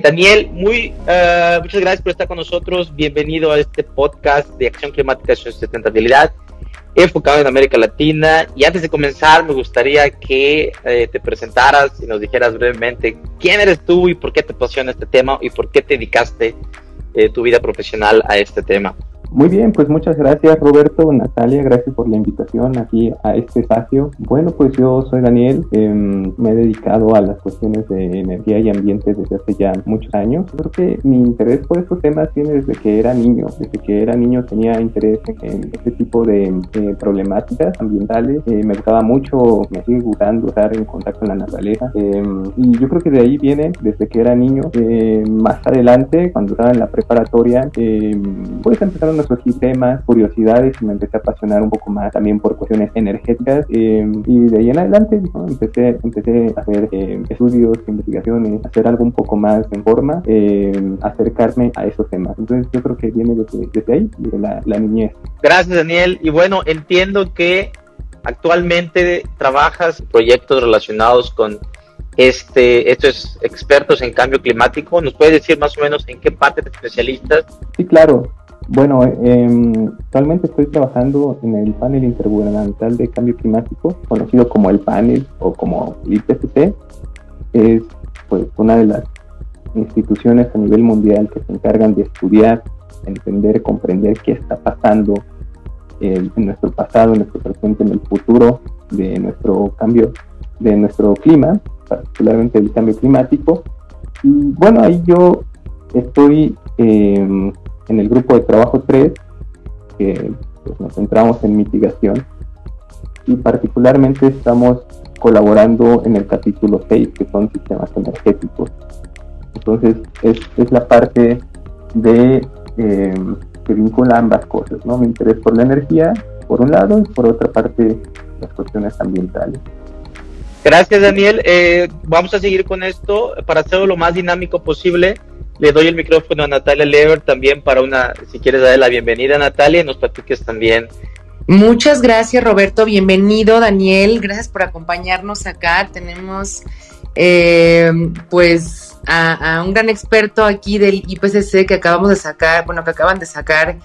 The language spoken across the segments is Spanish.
Daniel, muy, uh, muchas gracias por estar con nosotros. Bienvenido a este podcast de Acción Climática y Sustentabilidad enfocado en América Latina. Y antes de comenzar, me gustaría que eh, te presentaras y nos dijeras brevemente quién eres tú y por qué te apasiona este tema y por qué te dedicaste eh, tu vida profesional a este tema. Muy bien, pues muchas gracias Roberto, Natalia, gracias por la invitación aquí a este espacio. Bueno, pues yo soy Daniel, em, me he dedicado a las cuestiones de energía y ambiente desde hace ya muchos años. Creo que mi interés por estos temas viene desde que era niño, desde que era niño tenía interés en este tipo de problemáticas ambientales. Eh, me gustaba mucho, me sigue gustando estar en contacto con la naturaleza em, y yo creo que de ahí viene desde que era niño. Em, más adelante, cuando estaba en la preparatoria, pues empezaron a surgir temas, curiosidades y me empecé a apasionar un poco más también por cuestiones energéticas eh, y de ahí en adelante empecé, empecé a hacer eh, estudios, investigaciones, hacer algo un poco más en forma, eh, acercarme a esos temas. Entonces yo creo que viene desde, desde ahí, de la, la niñez. Gracias Daniel y bueno, entiendo que actualmente trabajas proyectos relacionados con este, estos expertos en cambio climático. ¿Nos puedes decir más o menos en qué parte te especialistas? Sí, claro. Bueno, eh, actualmente estoy trabajando en el panel intergubernamental de cambio climático, conocido como el panel o como IPCC. Es pues una de las instituciones a nivel mundial que se encargan de estudiar, entender, comprender qué está pasando en nuestro pasado, en nuestro presente, en el futuro de nuestro cambio, de nuestro clima, particularmente el cambio climático. Y bueno, ahí yo estoy eh, en el grupo de trabajo 3, que pues, nos centramos en mitigación, y particularmente estamos colaborando en el capítulo 6, que son sistemas energéticos. Entonces, es, es la parte de eh, que vincula ambas cosas, ¿no? Mi interés por la energía, por un lado, y por otra parte, las cuestiones ambientales. Gracias, Daniel. Eh, vamos a seguir con esto para hacerlo lo más dinámico posible. Le doy el micrófono a Natalia Lever también para una, si quieres darle la bienvenida, Natalia, y nos platiques también. Muchas gracias, Roberto. Bienvenido, Daniel. Gracias por acompañarnos acá. Tenemos, eh, pues, a, un gran experto aquí del IPCC que acabamos de sacar, bueno, que acaban de sacar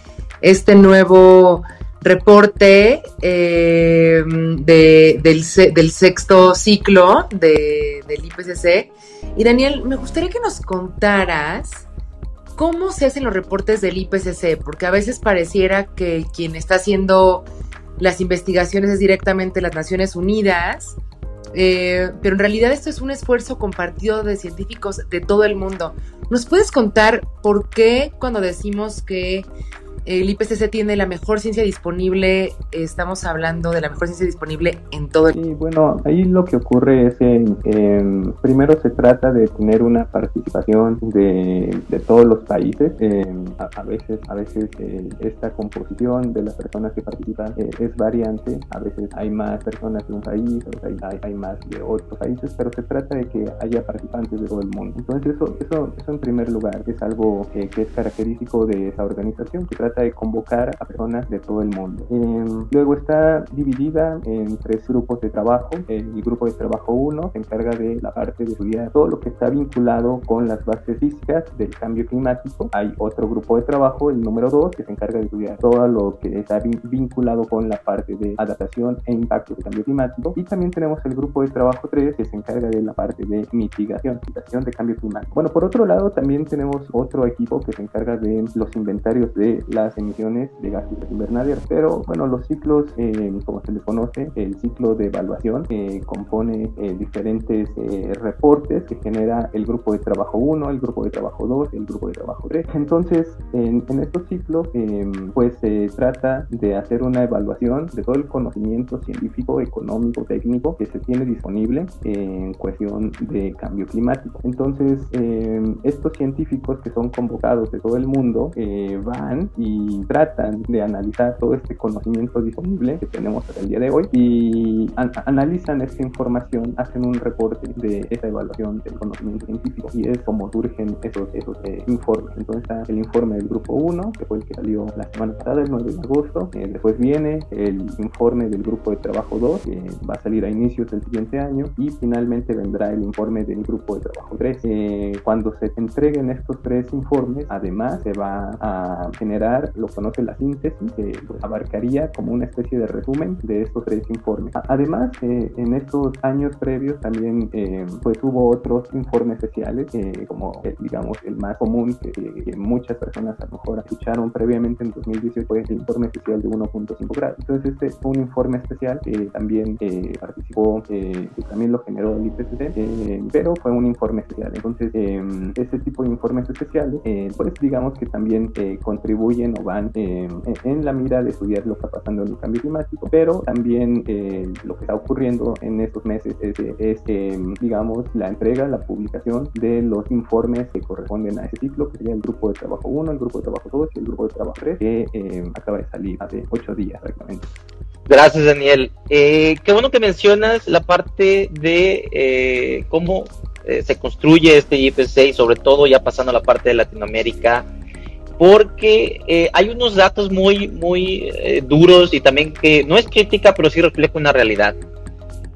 este nuevo reporte eh, del, sexto ciclo de, del IPCC y Daniel, me gustaría que nos contaras cómo se hacen los reportes del IPCC, porque a veces pareciera que quien está haciendo las investigaciones es directamente las Naciones Unidas, eh, pero en realidad esto es un esfuerzo compartido de científicos de todo el mundo. ¿Nos puedes contar por qué cuando decimos que el IPCC tiene la mejor ciencia disponible, estamos hablando de la mejor ciencia disponible en todo el mundo. Sí, bueno, ahí lo que ocurre es que primero se trata de tener una participación de, todos los países. a, veces, a veces eh, esta composición de las personas que participan eh, es variante, a veces hay más personas de un país, a veces hay, hay, más de otros países, pero se trata de que haya participantes de todo el mundo. Entonces eso, eso, eso en primer lugar es algo que, que es característico de esa organización, que trata de convocar a personas de todo el mundo. Em, luego está dividida en tres grupos de trabajo. El grupo de trabajo 1 se encarga de la parte de estudiar todo lo que está vinculado con las bases físicas del cambio climático. Hay otro grupo de trabajo, el número 2, que se encarga de estudiar todo lo que está vinculado con la parte de adaptación e impacto del cambio climático. Y también tenemos el grupo de trabajo 3, que se encarga de la parte de mitigación, mitigación de cambio climático. Bueno, por otro lado, también tenemos otro equipo que se encarga de los inventarios de la emisiones de gases de invernadero. Pero bueno, los ciclos, eh, como se les conoce, el ciclo de evaluación eh, compone eh, diferentes reportes que genera el grupo de trabajo 1, el grupo de trabajo 2, el grupo de trabajo 3. Entonces, en, en estos ciclos, pues se trata de hacer una evaluación de todo el conocimiento científico, económico, técnico que se tiene disponible en cuestión de cambio climático. Entonces, estos científicos que son convocados de todo el mundo van y y tratan de analizar todo este conocimiento disponible que tenemos hasta el día de hoy y analizan esta información, hacen un reporte de esa evaluación del conocimiento científico y es como surgen esos, esos eh, informes. Entonces está el informe del grupo 1, que fue el que salió la semana pasada, el 9 de agosto. Eh, después viene el informe del grupo de trabajo 2, que va a salir a inicios del siguiente año. Y finalmente vendrá el informe del grupo de trabajo 3. Eh, cuando se entreguen estos tres informes, además se va a generar lo que conoce la síntesis, que pues, abarcaría como una especie de resumen de estos tres informes. Además, eh, en estos años previos también pues hubo otros informes especiales, como digamos el más común que, que muchas personas a lo mejor escucharon previamente en 2018 fue el informe especial de 1.5 grados. Entonces este fue un informe especial que también eh, participó, eh, que también lo generó el IPCC, eh, pero fue un informe especial. Entonces este tipo de informes especiales, pues digamos que también contribuyen o van en la mira de estudiar lo que está pasando en el cambio climático, pero también lo que está ocurriendo en estos meses es, es digamos, la entrega, la publicación de los informes que corresponden a ese ciclo, que sería el grupo de trabajo 1, el grupo de trabajo 2 y el grupo de trabajo 3, que eh, acaba de salir hace 8 días prácticamente. Gracias, Daniel. Eh, qué bueno que mencionas la parte de eh, cómo se construye este IPC y sobre todo ya pasando a la parte de Latinoamérica, porque hay unos datos muy, muy duros y también que no es crítica, pero sí refleja una realidad,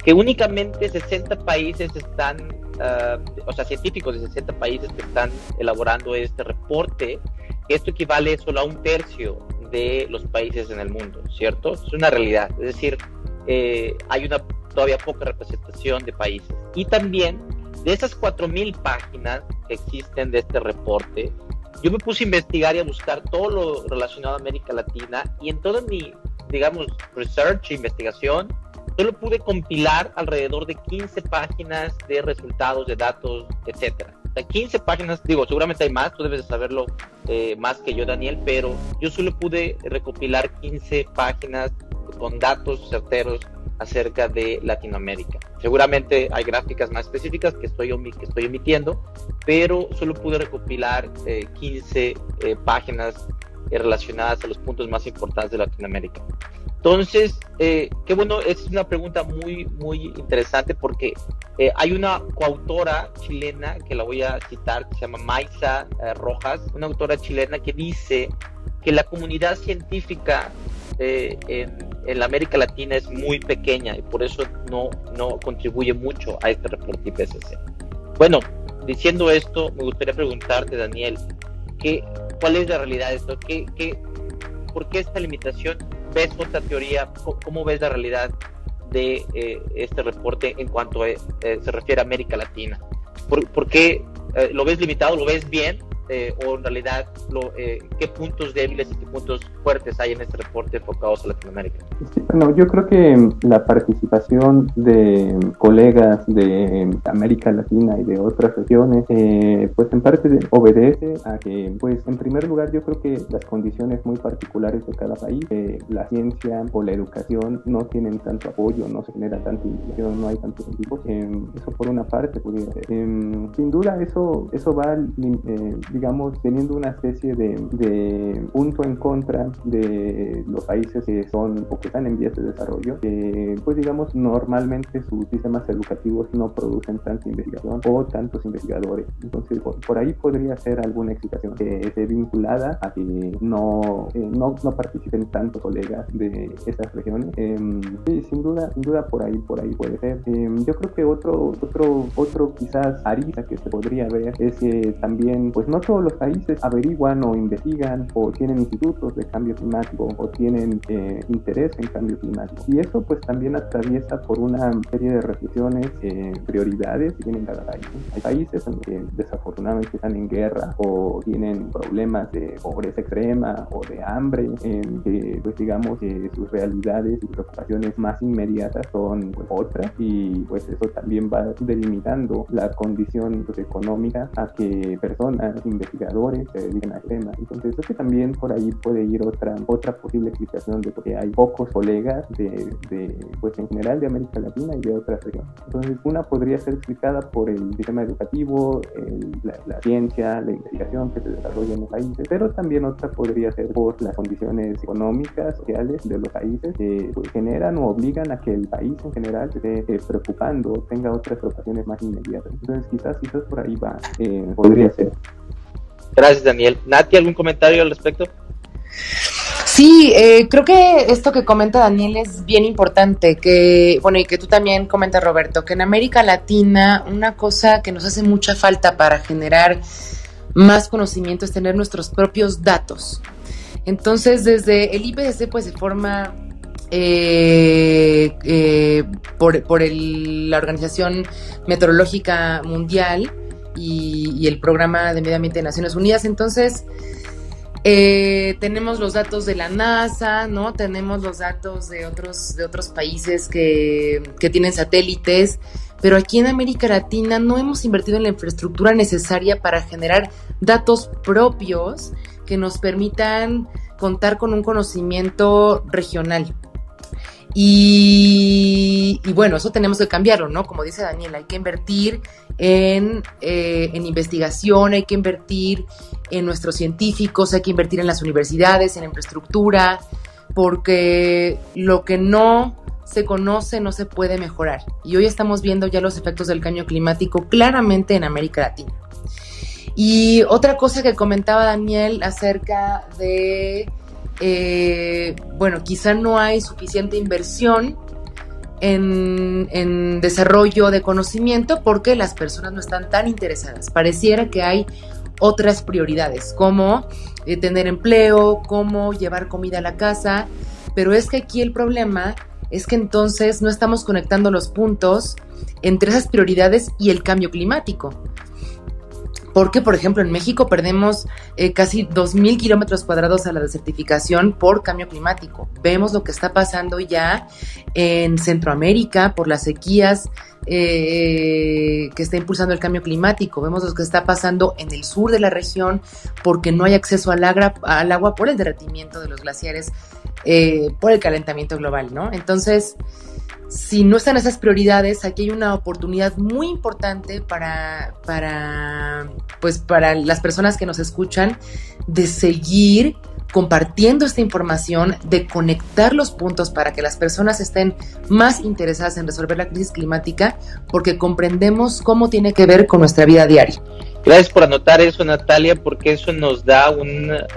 que únicamente 60 países están Ah, o sea, científicos de 60 países que están elaborando este reporte, esto equivale solo a un tercio de los países en el mundo, ¿cierto? Es una realidad, es decir, eh, hay una todavía poca representación de países. Y también, de esas 4.000 páginas que existen de este reporte, yo me puse a investigar y a buscar todo lo relacionado a América Latina y en toda mi, digamos, research e investigación, solo pude compilar alrededor de 15 páginas de resultados, de datos, etcétera. 15 páginas, digo, seguramente hay más, tú debes de saberlo eh, más que yo, Daniel, pero yo solo pude recopilar 15 páginas con datos certeros acerca de Latinoamérica. Seguramente hay gráficas más específicas que estoy, que estoy pero solo pude recopilar 15 eh, eh, páginas relacionadas a los puntos más importantes de Latinoamérica. Entonces, eh, qué bueno, es una pregunta muy, muy interesante porque eh, hay una coautora chilena que la voy a citar, que se llama Maisa eh, Rojas, una autora chilena que dice que la comunidad científica en, en, la América Latina es muy pequeña y por eso no, no contribuye mucho a este reporte IPCC. Bueno, diciendo esto, me gustaría preguntarte, Daniel, ¿qué, ¿cuál es la realidad de esto? ¿Qué, qué, ¿Por qué esta limitación? ves otra teoría? ¿Cómo ves la realidad de eh, este reporte en cuanto eh, se refiere a América Latina? ¿Por, qué eh, lo ves limitado? ¿Lo ves bien? Eh, o en realidad lo, eh, qué puntos débiles y qué puntos fuertes hay en este reporte enfocados a Latinoamérica? bueno, yo creo que la participación de colegas de América Latina y de otras regiones, eh, pues en parte obedece a que, pues en primer lugar, yo creo que las condiciones muy particulares de cada país, la ciencia o la educación no tienen tanto apoyo, no se genera tanta investigación, no hay tantos equipos. eso por una parte pudiera ser. sin duda, eso, eso va digamos, teniendo una especie de, punto en contra de los países que son o que están en vías de desarrollo, que, pues digamos, normalmente sus sistemas educativos no producen tanta investigación o tantos investigadores. Entonces, por, ahí podría ser alguna explicación que esté vinculada a que no, eh, no, no, participen tantos colegas de esas regiones. Em, sí, sin duda, sin duda por ahí, por ahí puede ser. Em, yo creo que otro, otro, otro quizás arista que se podría ver es que también, pues no todos los países averiguan o investigan o tienen institutos de cambio climático o tienen eh, interés en cambio climático. Y eso pues también atraviesa por una serie de reflexiones, eh, prioridades que tienen cada país. Hay países que desafortunadamente están en guerra o tienen problemas de pobreza extrema o de hambre, en que pues digamos que sus realidades y preocupaciones más inmediatas son pues, otras y pues eso también va delimitando la condición pues, económica a que personas investigadores se dedican al tema. Entonces, creo que también por ahí puede ir otra, otra posible explicación de por qué hay pocos colegas de, pues en general de América Latina y de otras regiones. Entonces, una podría ser explicada por el sistema educativo, la, ciencia, la investigación que se desarrolla en los países, pero también otra podría ser por las condiciones económicas, sociales de los países que pues, generan o obligan a que el país en general se esté eh, preocupando, tenga otras preocupaciones más inmediatas. Entonces, quizás, quizás por ahí va, eh, podría ser. Gracias, Daniel. Nati, ¿algún comentario al respecto? Sí, eh, creo que esto que comenta Daniel es bien importante, que, bueno, y que tú también comentas, Roberto, que en América Latina una cosa que nos hace mucha falta para generar más conocimiento es tener nuestros propios datos. Entonces, desde el IPCC, pues se forma eh, eh, por, por la Organización Meteorológica Mundial y, y el Programa de Medio Ambiente de Naciones Unidas. Entonces, eh, tenemos los datos de la NASA, ¿no? Tenemos los datos de otros, de otros países que, tienen satélites, pero aquí en América Latina no hemos invertido en la infraestructura necesaria para generar datos propios que nos permitan contar con un conocimiento regional. Y, bueno, eso tenemos que cambiarlo, ¿no? Como dice Daniel, hay que invertir en, eh, en, investigación, hay que invertir en nuestros científicos, hay que invertir en las universidades, en infraestructura, porque lo que no se conoce no se puede mejorar. Y hoy estamos viendo ya los efectos del cambio climático claramente en América Latina. Y otra cosa que comentaba Daniel acerca de eh, bueno, quizá no hay suficiente inversión en, desarrollo de conocimiento porque las personas no están tan interesadas. Pareciera que hay otras prioridades, como eh, tener empleo, como llevar comida a la casa, pero es que aquí el problema es que entonces no estamos conectando los puntos entre esas prioridades y el cambio climático porque, por ejemplo, en México perdemos eh, casi 2.000 kilómetros cuadrados a la desertificación por cambio climático. Vemos lo que está pasando ya en Centroamérica por las sequías eh, que está impulsando el cambio climático. Vemos lo que está pasando en el sur de la región porque no hay acceso al, al agua por el derretimiento de los glaciares, eh, por el calentamiento global, ¿no? Entonces, si no están esas prioridades, aquí hay una oportunidad muy importante para, para, pues para las personas que nos escuchan de seguir compartiendo esta información, de conectar los puntos para que las personas estén más interesadas en resolver la crisis climática, porque comprendemos cómo tiene que ver con nuestra vida diaria. Gracias por anotar eso, Natalia, porque eso nos da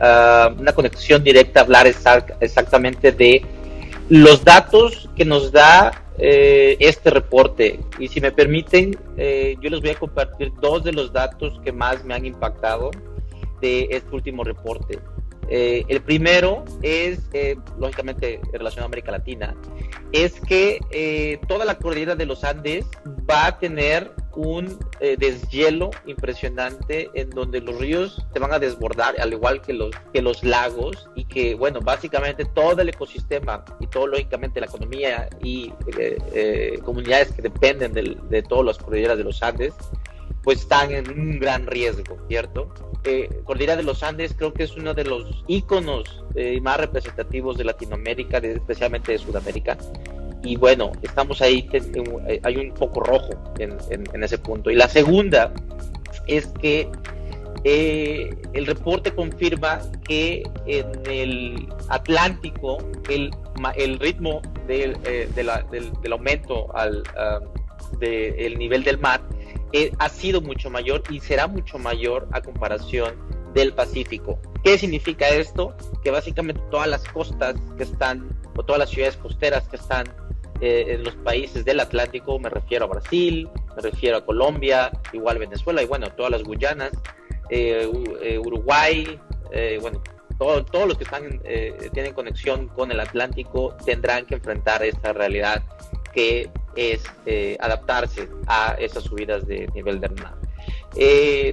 ah, una conexión directa a hablar exactamente de los datos que nos da eh, este reporte. Y si me permiten, eh, yo les voy a compartir dos de los datos que más me han impactado de este último reporte. Eh, el primero es, lógicamente, en relación a América Latina, es que toda la cordillera de los Andes va a tener un eh, deshielo impresionante en donde los ríos se van a desbordar al igual que los que los lagos y que bueno básicamente todo el ecosistema y todo lógicamente la economía y eh, eh, comunidades que dependen de todas las cordilleras de los Andes pues están en un gran riesgo, ¿cierto? Cordillera de los Andes creo que es uno de los íconos más representativos de Latinoamérica, especialmente de Sudamérica, y bueno, estamos ahí, eh, hay un poco rojo en, ese punto. Y la segunda es que eh, el reporte confirma que en el Atlántico el, ritmo del, eh, del, aumento al, del nivel del mar ha sido mucho mayor y será mucho mayor a comparación del Pacífico. ¿Qué significa esto? Que básicamente todas las costas que están, o todas las ciudades costeras que están eh, en los países del Atlántico, me refiero a Brasil, me refiero a Colombia, igual Venezuela y bueno, todas las Guyanas, eh, eh, Uruguay, bueno, todos los que están, tienen conexión con el Atlántico tendrán que enfrentar esta realidad que es adaptarse a esas subidas de nivel del mar.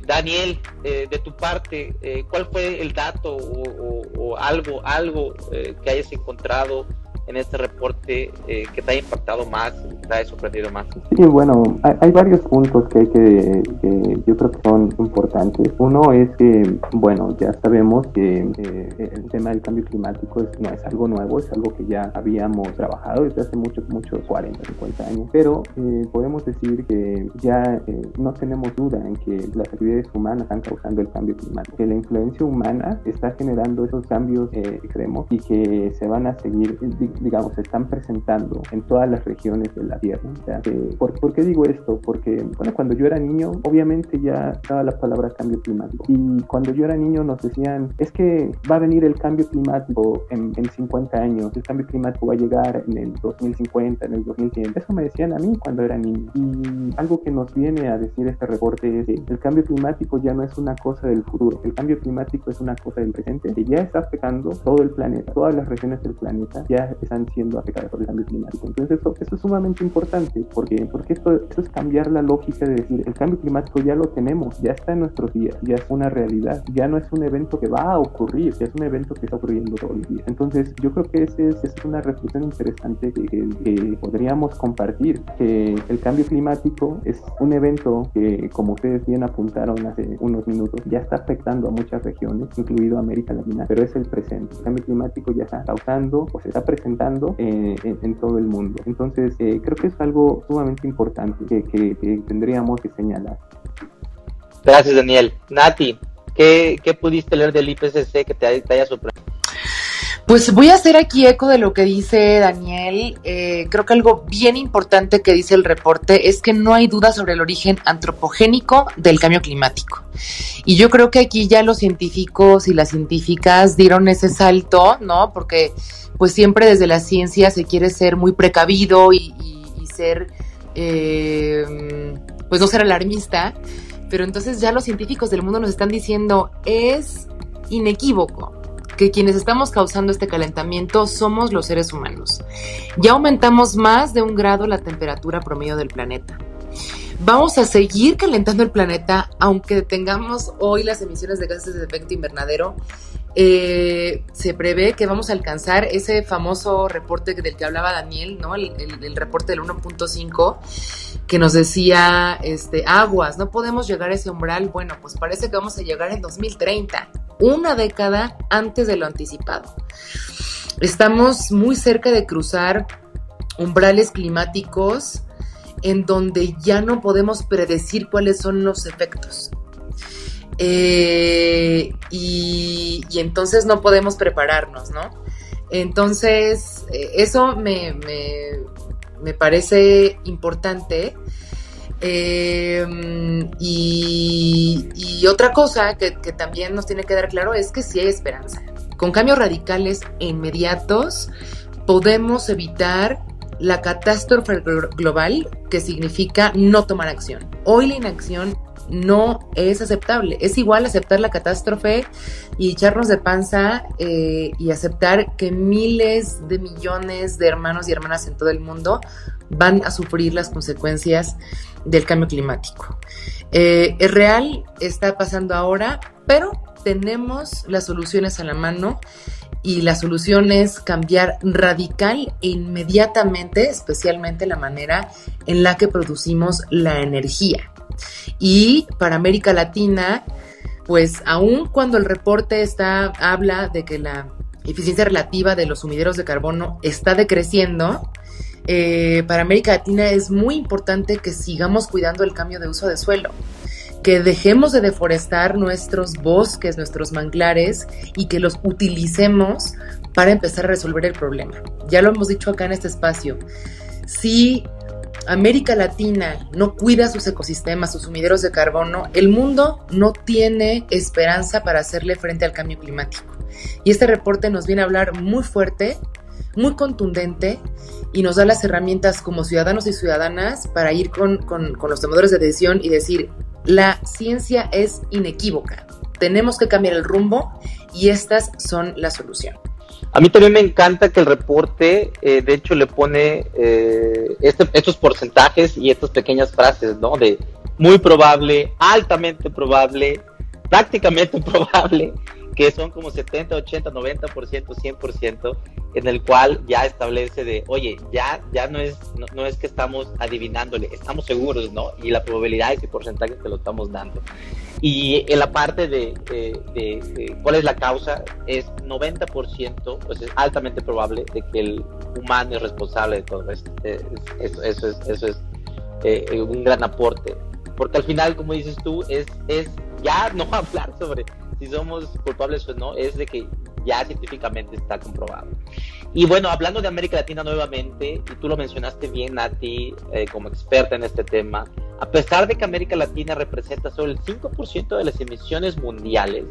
Daniel, de tu parte, ¿cuál fue el dato o, o algo, algo que hayas encontrado en este reporte eh, que te haya impactado más, te haya sorprendido más? Sí, bueno, hay, varios puntos que hay que, yo creo que son importantes. Uno es que, bueno, ya sabemos que eh, el tema del cambio climático no es algo nuevo, es algo que ya habíamos trabajado desde hace muchos, muchos 40, 50 años, pero eh, podemos decir que ya no tenemos duda en que las actividades humanas están causando el cambio climático, que la influencia humana está generando esos cambios extremos y que se van a seguir digamos, se están presentando en todas las regiones de la Tierra. ¿por, qué digo esto? Porque, bueno, cuando yo era niño, obviamente ya estaba la palabra cambio climático. Y cuando yo era niño nos decían, es que va a venir el cambio climático en, en 50 años, el cambio climático va a llegar en el 2050, en el 2100. Eso me decían a mí cuando era niño. Y algo que nos viene a decir este reporte es que el cambio climático ya no es una cosa del futuro, el cambio climático es una cosa del presente que ya está afectando todo el planeta, todas las regiones del planeta ya están siendo afectadas por el cambio climático. Entonces eso, eso es sumamente importante porque, porque esto, esto, es cambiar la lógica de decir el cambio climático ya lo tenemos, ya está en nuestros días, ya es una realidad, ya no es un evento que va a ocurrir, ya es un evento que está ocurriendo todos los días. Entonces yo creo que esa es, es, una reflexión interesante que, que, podríamos compartir, que el cambio climático es un evento que como ustedes bien apuntaron hace unos minutos, ya está afectando a muchas regiones, incluido América Latina, pero es el presente. El cambio climático ya está causando o se está presentando eh, en, todo el mundo. Entonces, eh, creo que es algo sumamente importante que, tendríamos que señalar. Gracias, Daniel. Nati, ¿qué, pudiste leer del IPCC que te, haya sorprendido? Pues voy a hacer aquí eco de lo que dice Daniel. Eh, creo que algo bien importante que dice el reporte es que no hay duda sobre el origen antropogénico del cambio climático. Y yo creo que aquí ya los científicos y las científicas dieron ese salto, ¿no? Porque pues siempre desde la ciencia se quiere ser muy precavido y, ser, eh, pues no ser alarmista, pero entonces ya los científicos del mundo nos están diciendo, es inequívoco que quienes estamos causando este calentamiento somos los seres humanos. Ya aumentamos más de un grado la temperatura promedio del planeta. Vamos a seguir calentando el planeta aunque tengamos hoy las emisiones de gases de efecto invernadero eh, se prevé que vamos a alcanzar ese famoso reporte del que hablaba Daniel, ¿no? El, reporte del 1.5 que nos decía, este, aguas, no podemos llegar a ese umbral. Bueno, pues parece que vamos a llegar en 2030, una década antes de lo anticipado. Estamos muy cerca de cruzar umbrales climáticos en donde ya no podemos predecir cuáles son los efectos. Eh, y, entonces no podemos prepararnos, ¿no? Entonces, eh, eso me, parece importante. Eh, y, otra cosa que, que, también nos tiene que dar claro es que sí hay esperanza. Con cambios radicales e inmediatos podemos evitar la catástrofe global que significa no tomar acción. Hoy la inacción no es aceptable. Es igual aceptar la catástrofe y echarnos de panza eh, y aceptar que miles de millones de hermanos y hermanas en todo el mundo van a sufrir las consecuencias del cambio climático. Eh, es real, está pasando ahora, pero tenemos las soluciones a la mano y la solución es cambiar radical e inmediatamente, especialmente la manera en la que producimos la energía. Y para América Latina, pues aun cuando el reporte está, habla de que la eficiencia relativa de los sumideros de carbono está decreciendo, eh, para América Latina es muy importante que sigamos cuidando el cambio de uso de suelo, que dejemos de deforestar nuestros bosques, nuestros manglares y que los utilicemos para empezar a resolver el problema. Ya lo hemos dicho acá en este espacio. Si América Latina no cuida sus ecosistemas, sus sumideros de carbono, el mundo no tiene esperanza para hacerle frente al cambio climático. Y este reporte nos viene a hablar muy fuerte, muy contundente y nos da las herramientas como ciudadanos y ciudadanas para ir con, los tomadores de decisión y decir, la ciencia es inequívoca, tenemos que cambiar el rumbo y estas son la solución. A mí también me encanta que el reporte, eh, de hecho, le pone eh, este, estos porcentajes y estas pequeñas frases, ¿no? De muy probable, altamente probable, prácticamente probable, que son como 70, 80, 90%, 100%, en el cual ya establece de, oye, ya, ya no, es, no, es que estamos adivinándole, estamos seguros, ¿no? Y la probabilidad y porcentaje que lo estamos dando. Y en la parte de, de, cuál es la causa, es 90%, pues es altamente probable de que el humano es responsable de todo esto. Eso, eso es, eso es eh, un gran aporte. Porque al final, como dices tú, es, es ya no hablar sobre si somos culpables o no, es de que ya científicamente está comprobado. Y bueno, hablando de América Latina nuevamente, y tú lo mencionaste bien, Nati, eh, como experta en este tema, a pesar de que América Latina representa solo el 5% de las emisiones mundiales,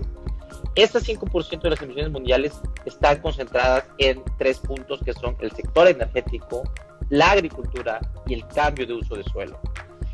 estas 5% de las emisiones mundiales están concentradas en tres puntos que son el sector energético, la agricultura y el cambio de uso de suelo.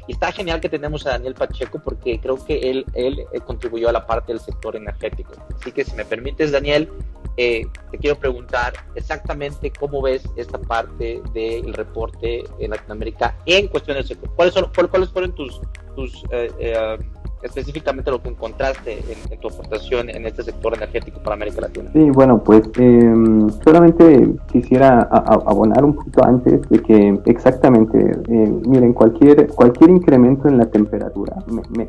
Y está genial que tenemos a Daniel Pacheco porque creo que él, él eh, contribuyó a la parte del sector energético. Así que si me permites, Daniel, eh, te quiero preguntar exactamente cómo ves esta parte del reporte en Latinoamérica en cuestiones de ¿Cuáles, son, ¿Cuáles fueron tus, tus eh, específicamente lo que encontraste en, tu aportación en este sector energético para América Latina. Sí, bueno, pues em, solamente quisiera abonar un poquito antes de que exactamente, eh, miren, cualquier, cualquier incremento en la temperatura,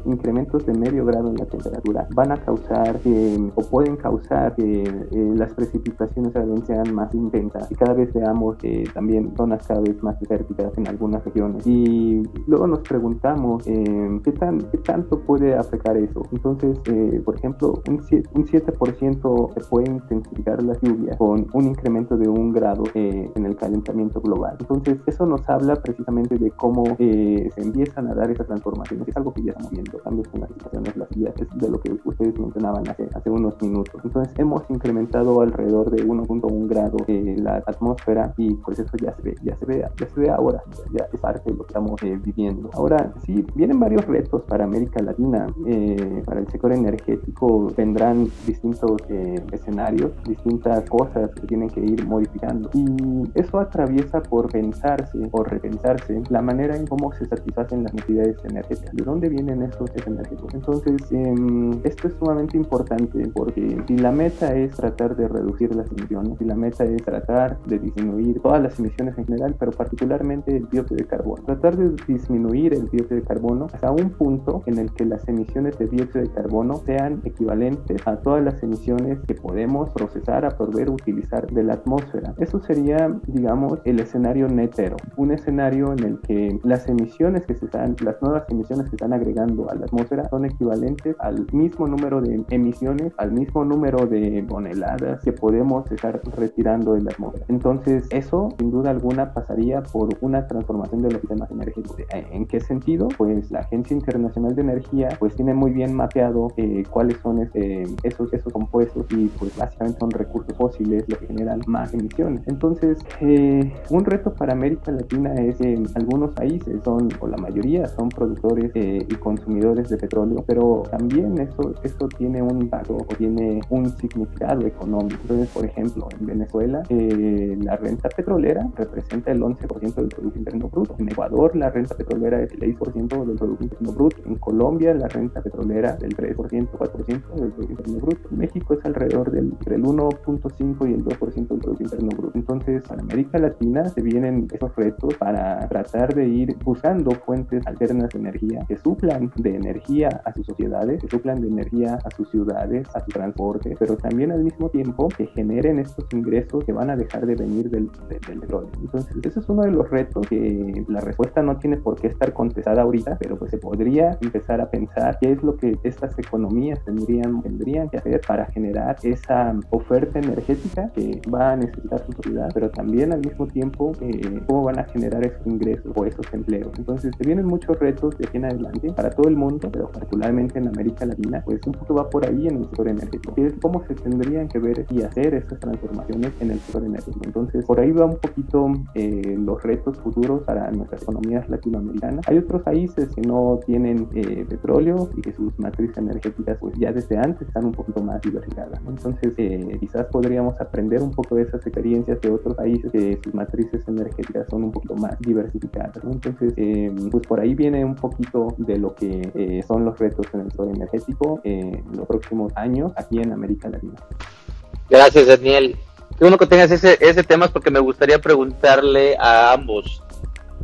incrementos de medio grado en la temperatura, van a causar o pueden causar que eh, las precipitaciones sean más intensas y cada vez veamos también zonas cada vez más desérticas en algunas regiones. Y luego nos preguntamos ¿qué, tan, qué tanto puede afectar eso. Entonces, eh, por ejemplo, un 7%, un 7% se puede intensificar la lluvia con un incremento de un grado eh, en el calentamiento global. Entonces, eso nos habla precisamente de cómo eh, se empiezan a dar esas transformaciones. Es algo que ya estamos viendo, cambios en las estaciones, las vías, es de lo que ustedes mencionaban hace, unos minutos. Entonces, hemos incrementado alrededor de 1.1 grado la atmósfera y pues eso ya se ve, ya se ve, ya se ve ahora, ya es parte de lo que estamos viviendo. Ahora, sí, vienen varios retos para América Latina eh, para el sector energético vendrán distintos eh, escenarios, distintas cosas que tienen que ir modificando. Y eso atraviesa por pensarse o repensarse la manera en cómo se satisfacen las necesidades energéticas. ¿De dónde vienen estos energéticos? Entonces, em, esto es sumamente importante porque si la meta es tratar de reducir las emisiones, si la meta es tratar de disminuir todas las emisiones en general, pero particularmente el dióxido de carbono, tratar de disminuir el dióxido de carbono hasta un punto en el que la las emisiones de dióxido de carbono sean equivalentes a todas las emisiones que podemos procesar, absorber, utilizar de la atmósfera. Eso sería, digamos, el escenario netero, un escenario en el que las emisiones que se están, las nuevas emisiones que están agregando a la atmósfera son equivalentes al mismo número de emisiones, al mismo número de toneladas que podemos estar retirando de la atmósfera. Entonces, eso sin duda alguna pasaría por una transformación de los sistemas energéticos. ¿En qué sentido? Pues la Agencia Internacional de Energía pues tiene muy bien mapeado eh, cuáles son este, esos, esos compuestos y pues básicamente son recursos fósiles lo que generan más emisiones. Entonces, eh, un reto para América Latina es que algunos países son, o la mayoría, son productores eh, y consumidores de petróleo, pero también eso, eso tiene un impacto o tiene un significado económico. Entonces, por ejemplo, en Venezuela, la renta petrolera representa el 11% del Producto Interno Bruto. En Ecuador, la renta petrolera es el 6% del Producto Interno Bruto. En Colombia, la renta petrolera del 3%, 4% del Producto Interno Bruto. México es alrededor del, del 1.5 y el 2% del Producto Interno Bruto. Entonces, para América Latina se vienen esos retos para tratar de ir buscando fuentes alternas de energía que suplan de energía a sus sociedades, que suplan de energía a sus ciudades, a su transporte, pero también al mismo tiempo que generen estos ingresos que van a dejar de venir del, del petróleo. Entonces, ese es uno de los retos que la respuesta no tiene por qué estar contestada ahorita, pero pues se podría empezar a pensar qué es lo que estas economías tendrían, tendrían que hacer para generar esa oferta energética que va a necesitar su sociedad, pero también al mismo tiempo eh, cómo van a generar esos ingresos o esos empleos. Entonces, se vienen muchos retos de aquí en adelante para todo el mundo, pero particularmente en América Latina, pues un poco va por ahí en el sector energético, que es cómo se tendrían que ver y hacer estas transformaciones en el sector energético. Entonces, por ahí va un poquito eh, los retos futuros para nuestras economías latinoamericanas. Hay otros países que no tienen eh, petróleo y que sus matrices energéticas pues ya desde antes están un poquito más diversificadas. Entonces eh, quizás podríamos aprender un poco de esas experiencias de otros países que sus matrices energéticas son un poquito más diversificadas. Entonces eh, pues por ahí viene un poquito de lo que eh, son los retos en el sector energético en los próximos años aquí en América Latina. Gracias Daniel. qué bueno que tengas ese, ese tema porque me gustaría preguntarle a ambos.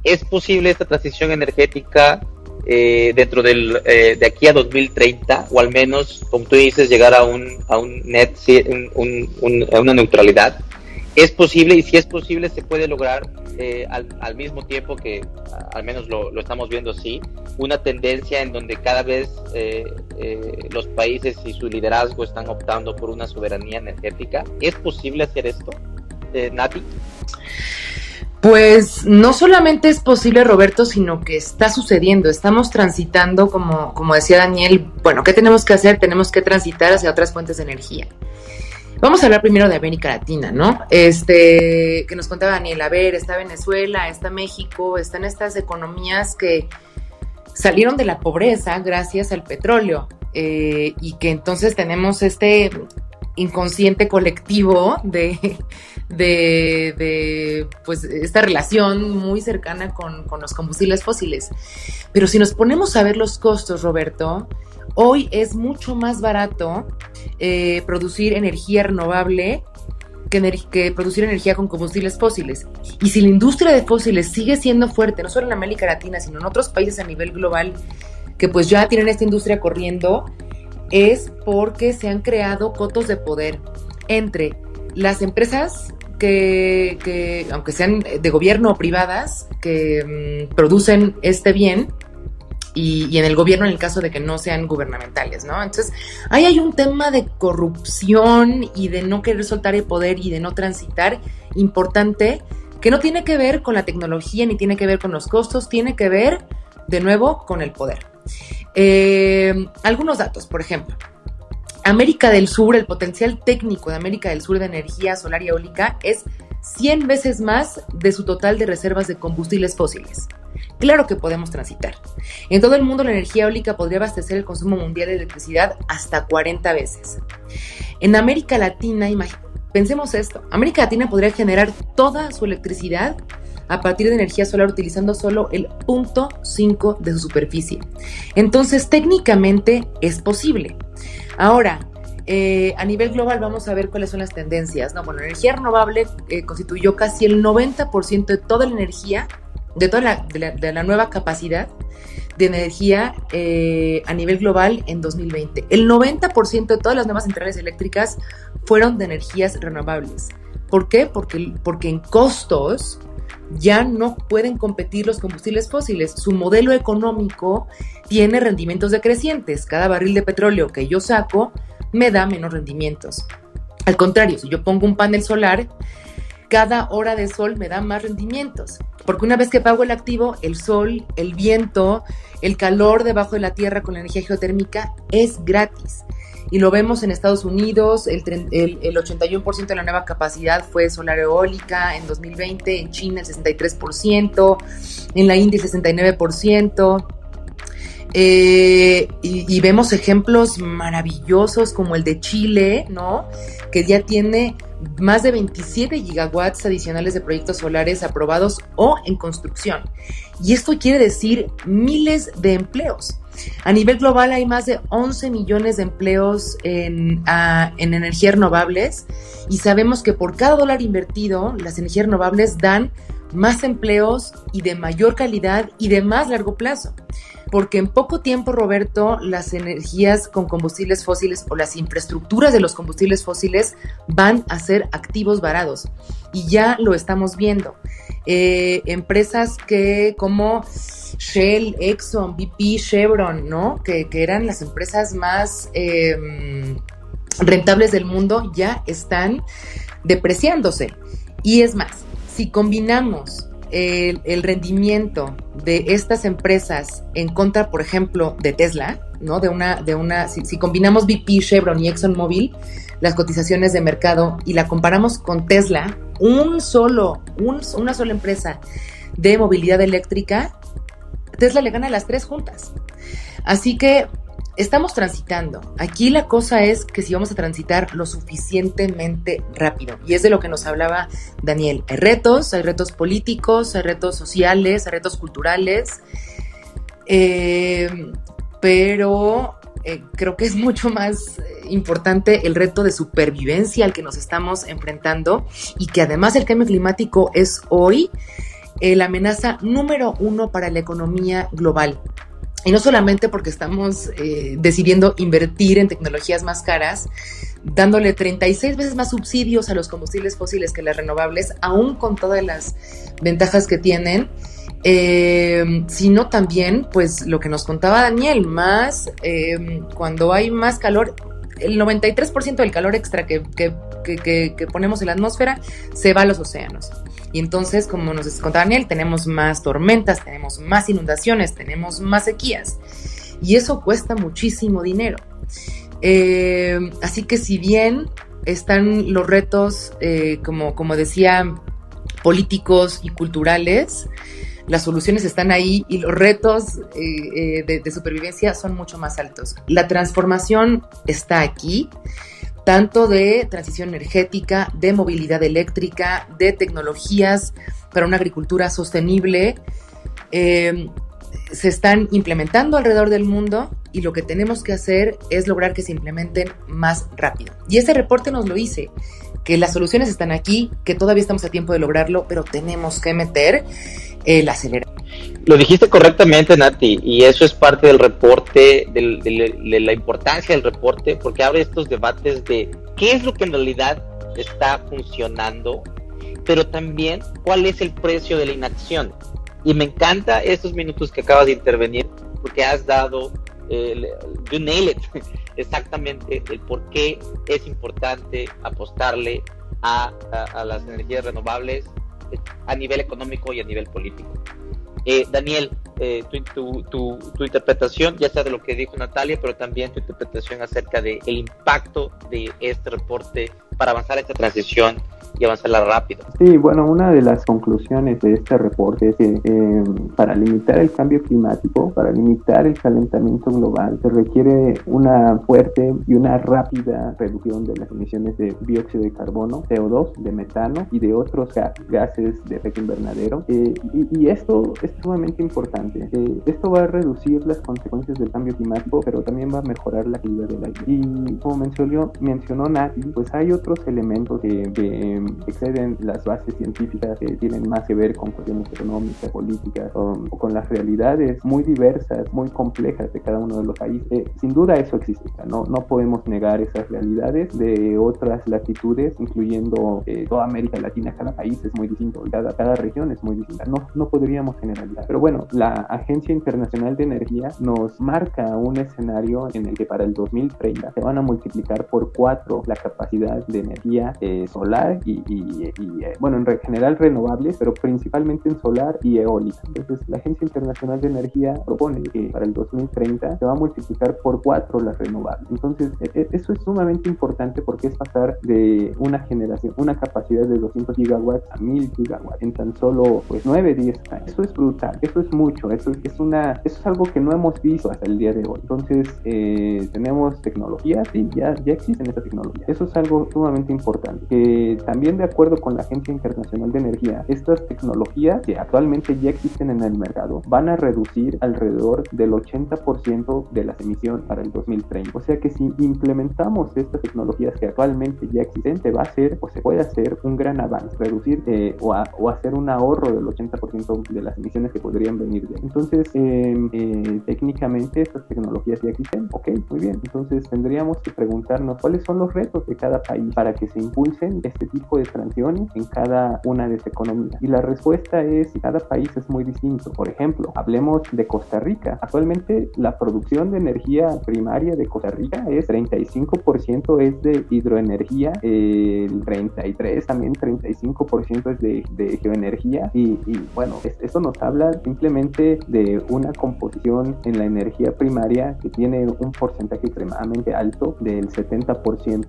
¿Es posible esta transición energética eh, dentro del, eh, de aquí a 2030 o al menos, como tú dices, llegar a un, a un net, un, a una neutralidad? ¿Es posible y si es posible se puede lograr eh, al, al, mismo tiempo que, al menos lo, lo, estamos viendo así, una tendencia en donde cada vez eh, eh, los países y su liderazgo están optando por una soberanía energética. ¿Es posible hacer esto, eh, Nati? Pues no solamente es posible, Roberto, sino que está sucediendo. Estamos transitando, como, como decía Daniel, bueno, ¿qué tenemos que hacer? Tenemos que transitar hacia otras fuentes de energía. Vamos a hablar primero de América Latina, ¿no? Este, que nos contaba Daniel, a ver, está Venezuela, está México, están estas economías que salieron de la pobreza gracias al petróleo eh, y que entonces tenemos este inconsciente colectivo de, de, pues esta relación muy cercana con, con, los combustibles fósiles. Pero si nos ponemos a ver los costos, Roberto, Hoy es mucho más barato eh, producir energía renovable que, producir energía con combustibles fósiles. Y si la industria de fósiles sigue siendo fuerte, no solo en América Latina, sino en otros países a nivel global, que pues ya tienen esta industria corriendo, es porque se han creado cotos de poder entre las empresas que, aunque sean de gobierno o privadas, que mm, producen este bien, y, en el gobierno en el caso de que no sean gubernamentales, ¿no? Entonces, ahí hay un tema de corrupción y de no querer soltar el poder y de no transitar importante que no tiene que ver con la tecnología ni tiene que ver con los costos, tiene que ver, de nuevo, con el poder. Eh, algunos datos, por ejemplo. América del Sur, el potencial técnico de América del Sur de energía solar y eólica es 100 veces más de su total de reservas de combustibles fósiles. Claro que podemos transitar. En todo el mundo la energía eólica podría abastecer el consumo mundial de electricidad hasta 40 veces. En América Latina, pensemos esto, América Latina podría generar toda su electricidad a partir de energía solar utilizando solo el 0.5 de su superficie. Entonces, técnicamente es posible. Ahora, eh, a nivel global vamos a ver cuáles son las tendencias. No, bueno, energía renovable eh, constituyó casi el 90% de toda la energía de toda la, de la, nueva capacidad de energía eh, a nivel global en 2020. El 90% de todas las nuevas centrales eléctricas fueron de energías renovables. ¿Por qué? Porque, porque en costos ya no pueden competir los combustibles fósiles. Su modelo económico tiene rendimientos decrecientes. Cada barril de petróleo que yo saco me da menos rendimientos. Al contrario, si yo pongo un panel solar, cada hora de sol me da más rendimientos. Porque una vez que pago el activo, el sol, el viento, el calor debajo de la tierra con la energía geotérmica es gratis. Y lo vemos en Estados Unidos, el, 81% de la nueva capacidad fue solar eólica en 2020, en China el 63%, en la India el 69%. Eh, y, y, vemos ejemplos maravillosos como el de Chile, ¿no? Que ya tiene más de 27 gigawatts adicionales de proyectos solares aprobados o en construcción. Y esto quiere decir miles de empleos. A nivel global hay más de 11 millones de empleos en, en energías renovables y sabemos que por cada dólar invertido, las energías renovables dan más empleos y de mayor calidad y de más largo plazo porque en poco tiempo, Roberto, las energías con combustibles fósiles o las infraestructuras de los combustibles fósiles van a ser activos varados. Y ya lo estamos viendo. Eh, empresas que como Shell, Exxon, BP, Chevron, ¿no? Que, eran las empresas más em, rentables del mundo, ya están depreciándose. Y es más, si combinamos el, rendimiento de estas empresas en contra, por ejemplo, de Tesla, ¿no? De una, de una, si, combinamos BP, Chevron y ExxonMobil, las cotizaciones de mercado y la comparamos con Tesla, una sola empresa de movilidad eléctrica, Tesla le gana las tres juntas. Así que estamos transitando. Aquí la cosa es que si vamos a transitar lo suficientemente rápido. Y es de lo que nos hablaba Daniel. Hay retos, hay retos políticos, hay retos sociales, hay retos culturales. Eh, pero eh, creo que es mucho más eh, importante el reto de supervivencia al que nos estamos enfrentando y que además el cambio climático es hoy la amenaza número uno para la economía global. Y no solamente porque estamos decidiendo invertir en tecnologías más caras, dándole 36 veces más subsidios a los combustibles fósiles que las renovables, aún con todas las ventajas que tienen, eh, sino también, pues lo que nos contaba Daniel, más eh, cuando hay más calor, el 93% del calor extra que, que, ponemos en la atmósfera se va a los océanos. Y entonces, como nos contaba Daniel, tenemos más tormentas, tenemos más inundaciones, tenemos más sequías. Y eso cuesta muchísimo dinero. Eh, así que si bien están los retos, como, como decía, políticos y culturales, las soluciones están ahí y los retos eh, eh, de, supervivencia son mucho más altos. La transformación está aquí, tanto de transición energética, de movilidad eléctrica, de tecnologías para una agricultura sostenible. Em, se están implementando alrededor del mundo y lo que tenemos que hacer es lograr que se implementen más rápido. Y este reporte nos lo dice, que las soluciones están aquí, que todavía estamos a tiempo de lograrlo, pero tenemos que meter el acelerador. Lo dijiste correctamente, Nati, y eso es parte del reporte, de la importancia del reporte, porque abre estos debates de qué es lo que en realidad está funcionando, pero también cuál es el precio de la inacción. Y me encanta estos minutos que acabas de intervenir, porque has dado, eh, you nail exactamente el por qué es importante apostarle a las energías renovables a nivel económico y a nivel político. Eh, Daniel, eh, tu, tu, tu, interpretación, ya sea de lo que dijo Natalia, pero también tu interpretación acerca del impacto de este reporte para avanzar esta transición y avanzarla rápido. Sí, bueno, una de las conclusiones de este reporte es que eh, para limitar el cambio climático, para limitar el calentamiento global, se requiere una fuerte y una rápida reducción de las emisiones de dióxido de carbono, CO2, de metano y de otros gases de efecto invernadero. Eh, y, esto es sumamente importante. Eh, esto va a reducir las consecuencias del cambio climático, pero también va a mejorar la calidad del aire. Y como mencionó, mencionó Nati, pues hay otros elementos que, que exceden las bases científicas que tienen más que ver con cuestiones económicas, políticas o, con las realidades muy diversas, muy complejas de cada uno de los países. Eh, sin duda eso existe, ¿no? no podemos negar esas realidades de otras latitudes, incluyendo eh, toda América Latina, cada país es muy distinto, cada, cada región es muy distinta, no, no podríamos Pero bueno, la Agencia Internacional de Energía nos marca un escenario en el que para el 2030 se van a multiplicar por cuatro la capacidad de energía eh, solar y y, eh, bueno, en general renovables, pero principalmente en solar y eólica. Entonces, la Agencia Internacional de Energía propone que para el 2030 se va a multiplicar por cuatro las renovables. Entonces, e, e, eso es sumamente importante porque es pasar de una generación, una capacidad de 200 gigawatts a 1000 gigawatts en tan solo pues 9, 10 años. Eso es eso es mucho, eso es, una, eso es algo que no hemos visto hasta el día de hoy. Entonces, eh, tenemos tecnologías y ya, existen esas tecnologías. Eso es algo sumamente importante. Que también de acuerdo con la Agencia Internacional de Energía, estas tecnologías que actualmente ya existen en el mercado van a reducir alrededor del 80% de las emisiones para el 2030. O sea que si implementamos estas tecnologías que actualmente ya existen, va a hacer o se puede hacer un gran avance, reducir eh, o, hacer un ahorro del 80% de las emisiones que podrían venir de Entonces, em, eh, técnicamente estas tecnologías ya existen. Ok, muy bien. Entonces tendríamos que preguntarnos cuáles son los retos de cada país para que se impulsen este tipo de transiciones en cada una de esas economías? Y la respuesta es, cada país es muy distinto. Por ejemplo, hablemos de Costa Rica. Actualmente la producción de energía primaria de Costa Rica es 35% es de hidroenergía, el 33 también 35% es de, de geoenergía y, bueno, esto nos habla simplemente de una composición en la energía primaria que tiene un porcentaje extremadamente alto del 70%.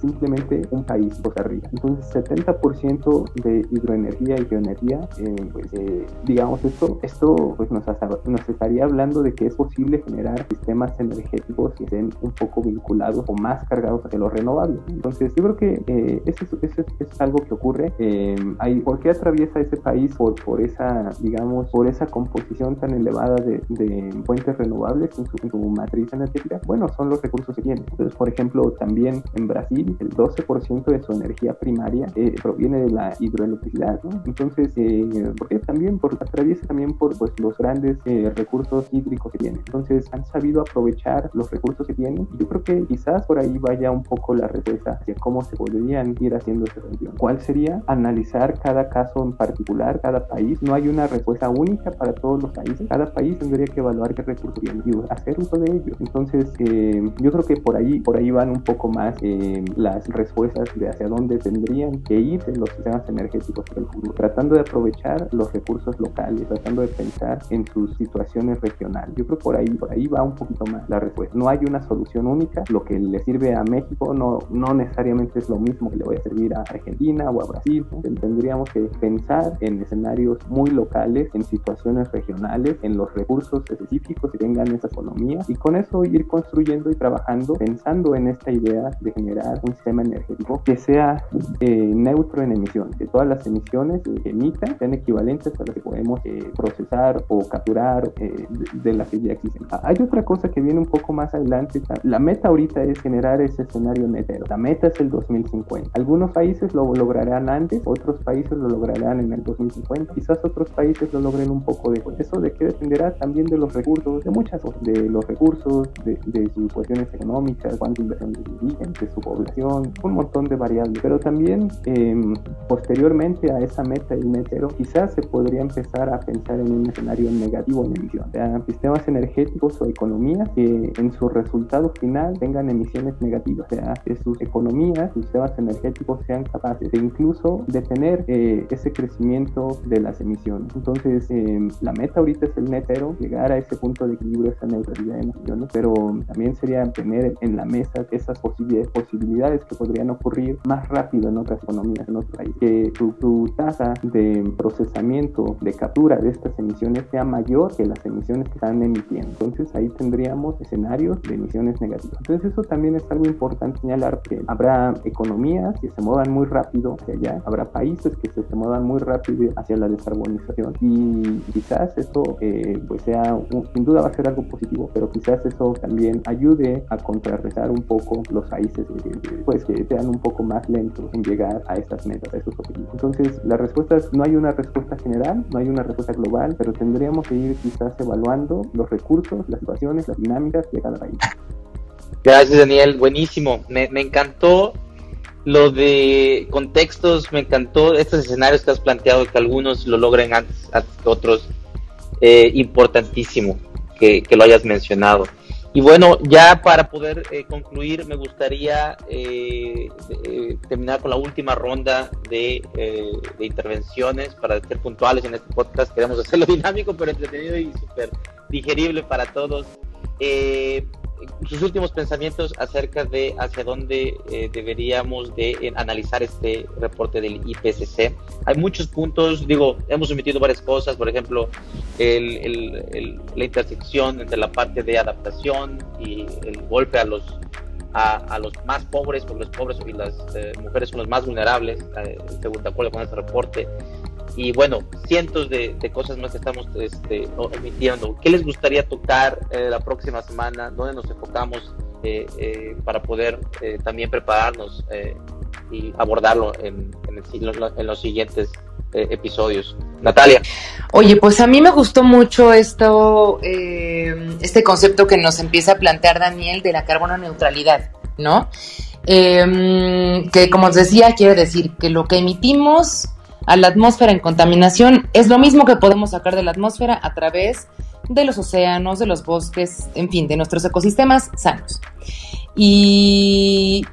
simplemente un país, Costa Rica. Entonces, 70% de hidroenergía y geoenergía, eh, pues eh, digamos esto, esto pues nos, nos estaría hablando de que es posible generar sistemas energéticos que estén un poco vinculados o más cargados hacia los renovables. Entonces, yo creo que eh, eso, es algo que ocurre. hay, ¿Por qué atraviesa ese país por, por esa, digamos, por esa composición tan elevada de, de fuentes renovables en su, en su matriz energética? Bueno, son los recursos que tiene. Entonces, por ejemplo, también en Brasil, el 12% de su energía primaria eh, proviene de la hidroelectricidad, ¿no? Entonces, eh, porque también por, atraviesa también por pues, los grandes eh, recursos hídricos que tienen. Entonces, han sabido aprovechar los recursos que tienen y yo creo que quizás por ahí vaya un poco la respuesta hacia cómo se podrían ir haciendo esa región. ¿Cuál sería? Analizar cada caso en particular, cada país. No hay una respuesta única para todos los países. Cada país tendría que evaluar qué recursos tiene y hacer uso de ellos. Entonces, eh, yo creo que por ahí, por ahí van un poco más eh, las respuestas de hacia dónde tendrían que ir los sistemas energéticos del futuro, tratando de aprovechar los recursos locales, tratando de pensar en sus situaciones regionales. Yo creo que por ahí, por ahí va un poquito más la respuesta. No hay una solución única. Lo que le sirve a México no, no necesariamente es lo mismo que le voy a servir a Argentina o a Brasil. Tendríamos que pensar en escenarios muy locales, en situaciones regionales, en los recursos específicos que tengan esas economías y con eso ir construyendo y trabajando pensando en esta idea de generar un sistema energético que sea eh, neutro en emisiones, que todas las emisiones que emitan sean equivalentes a las que podemos eh, procesar o capturar eh, de, las que ya existen. Ah, hay otra cosa que viene un poco más adelante. La meta ahorita es generar ese escenario netero. La meta es el 2050. Algunos países lo lograrán antes, otros países lo lograrán en el 2050. Quizás otros países lo logren un poco después. Eso de qué dependerá también de los recursos, de muchas cosas, de los recursos, de, de sus cuestiones económicas, cuánta inversión de su población, un montón de variables. Pero también em, posteriormente a esa meta del metero, quizás se podría empezar a pensar en un escenario negativo en emisión. O sea, sistemas energéticos o economías que en su resultado final tengan emisiones negativas. O sea, que sus economías, sus sistemas energéticos sean capaces de incluso detener eh, ese crecimiento de las emisiones. Entonces, em, la meta ahorita es el netero, llegar a ese punto de equilibrio, esa neutralidad de emisiones, pero también sería tener en la mesa esas posibilidades, posibilidades que podrían ocurrir más rápido en otras economías, en otros países. Que tu, tasa de procesamiento, de captura de estas emisiones sea mayor que las emisiones que están emitiendo. Entonces ahí tendríamos escenarios de emisiones negativas. Entonces eso también es algo importante señalar que habrá economías que se muevan muy rápido hacia allá, habrá países que se, muevan muy rápido hacia la descarbonización y quizás eso eh, pues sea, sin duda va a ser algo positivo, pero quizás eso también ayude a contrarrestar un poco los países pues, que sean un poco más lentos en llegar a estas metas, a estos objetivos. Entonces, las respuestas, no hay una respuesta general, no hay una respuesta global, pero tendríamos que ir quizás evaluando los recursos, las situaciones, las dinámicas de cada país. Gracias, Daniel. Buenísimo. Me encantó lo de contextos, me encantó estos escenarios que has planteado, que algunos lo logren antes, que otros. Eh, importantísimo que, que, lo hayas mencionado. Y bueno, ya para poder eh, concluir, me gustaría eh, eh, terminar con la última ronda de, de, intervenciones para ser puntuales en este podcast. Queremos hacerlo dinámico, pero entretenido y súper digerible para todos sus últimos pensamientos acerca de hacia dónde eh, deberíamos de eh, analizar este reporte del IPCC. Hay muchos puntos, digo, hemos omitido varias cosas, por ejemplo, el, la intersección entre la parte de adaptación y el golpe a los a, los más pobres, porque los pobres y las eh, mujeres son los más vulnerables, según de acuerdo con este reporte y bueno, cientos de, cosas más que estamos este, emitiendo. ¿Qué les gustaría tocar eh, la próxima semana? ¿Dónde nos enfocamos eh, eh, para poder también prepararnos y abordarlo en, en, los siguientes episodios? Natalia. Oye, pues a mí me gustó mucho esto, este concepto que nos empieza a plantear Daniel de la carbono neutralidad, ¿no? que como os decía, quiere decir que lo que emitimos a la atmósfera en contaminación es lo mismo que podemos sacar de la atmósfera a través de los océanos, de los bosques, en fin, de nuestros ecosistemas sanos. Y,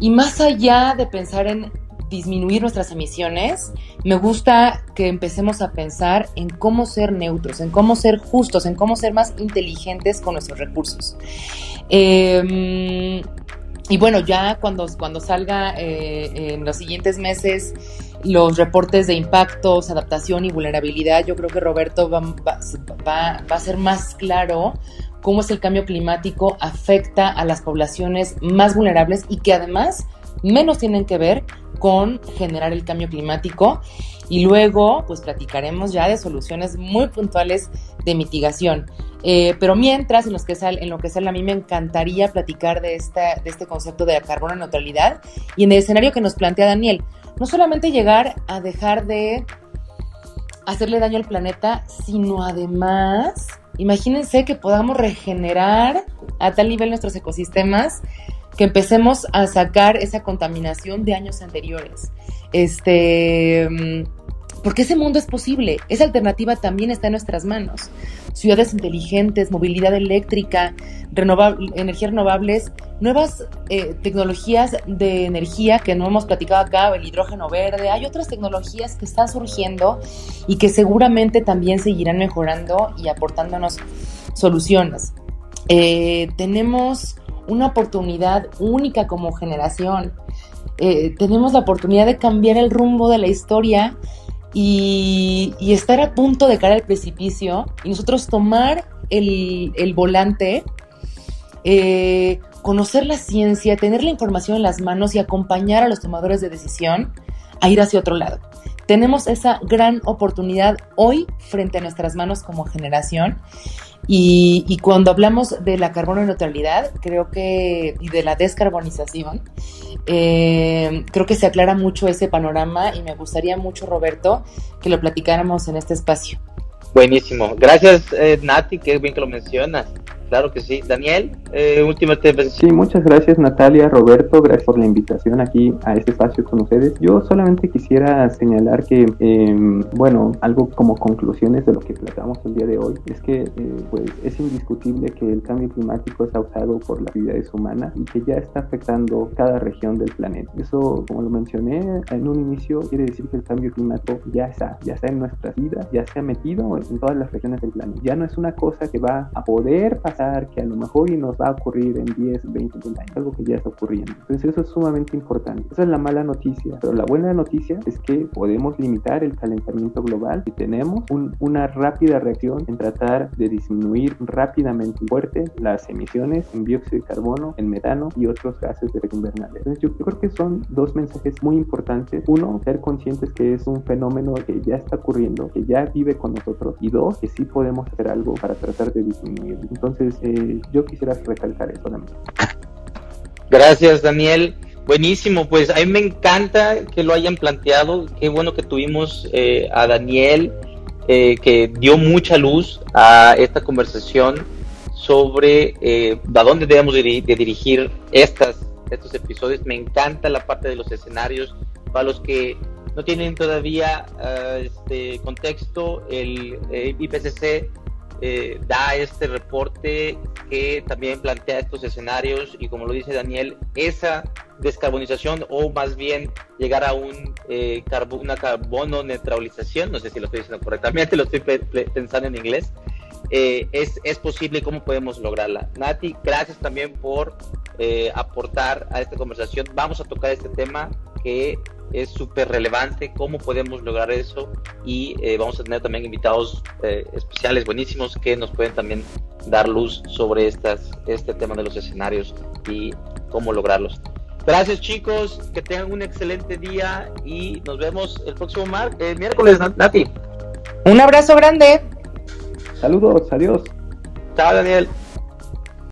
y más allá de pensar en disminuir nuestras emisiones, me gusta que empecemos a pensar en cómo ser neutros, en cómo ser justos, en cómo ser más inteligentes con nuestros recursos. Eh, y bueno, ya cuando, cuando salga eh, en los siguientes meses los reportes de impactos, adaptación y vulnerabilidad, yo creo que Roberto va, va, va, a ser más claro cómo es el cambio climático afecta a las poblaciones más vulnerables y que además menos tienen que ver con generar el cambio climático y luego pues platicaremos ya de soluciones muy puntuales de mitigación. Eh, pero mientras, en, los que sal, en lo que sale, a mí me encantaría platicar de, esta, de este concepto de carbono neutralidad y en el escenario que nos plantea Daniel. No solamente llegar a dejar de hacerle daño al planeta, sino además, imagínense que podamos regenerar a tal nivel nuestros ecosistemas que empecemos a sacar esa contaminación de años anteriores. Este, porque ese mundo es posible, esa alternativa también está en nuestras manos. Ciudades inteligentes, movilidad eléctrica, energías renovables, nuevas eh, tecnologías de energía que no hemos platicado acá, el hidrógeno verde, hay otras tecnologías que están surgiendo y que seguramente también seguirán mejorando y aportándonos soluciones. Eh, tenemos una oportunidad única como generación. Eh, tenemos la oportunidad de cambiar el rumbo de la historia y, estar a punto de caer al precipicio y nosotros tomar el, volante, eh, conocer la ciencia, tener la información en las manos y acompañar a los tomadores de decisión a ir hacia otro lado. Tenemos esa gran oportunidad hoy frente a nuestras manos como generación y, cuando hablamos de la carbono neutralidad, creo que, y de la descarbonización, eh, creo que se aclara mucho ese panorama y me gustaría mucho, Roberto, que lo platicáramos en este espacio. Buenísimo. Gracias, eh, Nati, qué bien que lo mencionas. Claro que sí. Daniel, eh, última Sí, muchas gracias Natalia, Roberto, gracias por la invitación aquí a este espacio con ustedes. Yo solamente quisiera señalar que, em, bueno, algo como conclusiones de lo que tratamos el día de hoy, es que eh, pues es indiscutible que el cambio climático es causado por las actividades humanas y que ya está afectando cada región del planeta. Eso, como lo mencioné en un inicio, quiere decir que el cambio climático ya está, ya está en nuestras vidas, ya se ha metido en todas las regiones del planeta. Ya no es una cosa que va a poder pasar que a lo mejor y nos va a ocurrir en 10, 20, 30 años, algo que ya está ocurriendo. Entonces eso es sumamente importante. Esa es la mala noticia, pero la buena noticia es que podemos limitar el calentamiento global y tenemos una rápida reacción en tratar de disminuir rápidamente fuerte las emisiones en dióxido de carbono, en metano y otros gases de efecto invernadero. Entonces yo creo que son dos mensajes muy importantes. Uno, ser conscientes que es un fenómeno que ya está ocurriendo, que ya vive con nosotros y dos, que sí podemos hacer algo para tratar de disminuirlo. Entonces eh, yo quisiera recalcar eso también. Gracias, Daniel. Buenísimo, pues a mí me encanta que lo hayan planteado. Qué bueno que tuvimos eh, a Daniel, eh, que dio mucha luz a esta conversación sobre a dónde debemos de, dirigir estas, estos episodios. Me encanta la parte de los escenarios. Para los que no tienen todavía este contexto, el IPCC eh, da este reporte que también plantea estos escenarios y como lo dice Daniel, esa descarbonización o más bien llegar a un eh, una carbono neutralización, no sé si lo estoy diciendo correctamente, lo estoy pensando en inglés, eh, es, es posible y cómo podemos lograrla. Nati, gracias también por eh, aportar a esta conversación. Vamos a tocar este tema que es súper relevante, cómo podemos lograr eso y eh, vamos a tener también invitados eh, especiales buenísimos que nos pueden también dar luz sobre estas, este tema de los escenarios y cómo lograrlos. Gracias chicos, que tengan un excelente día y nos vemos el próximo mar eh, miércoles, Nati. Un abrazo grande. Saludos, adiós. Chao Daniel.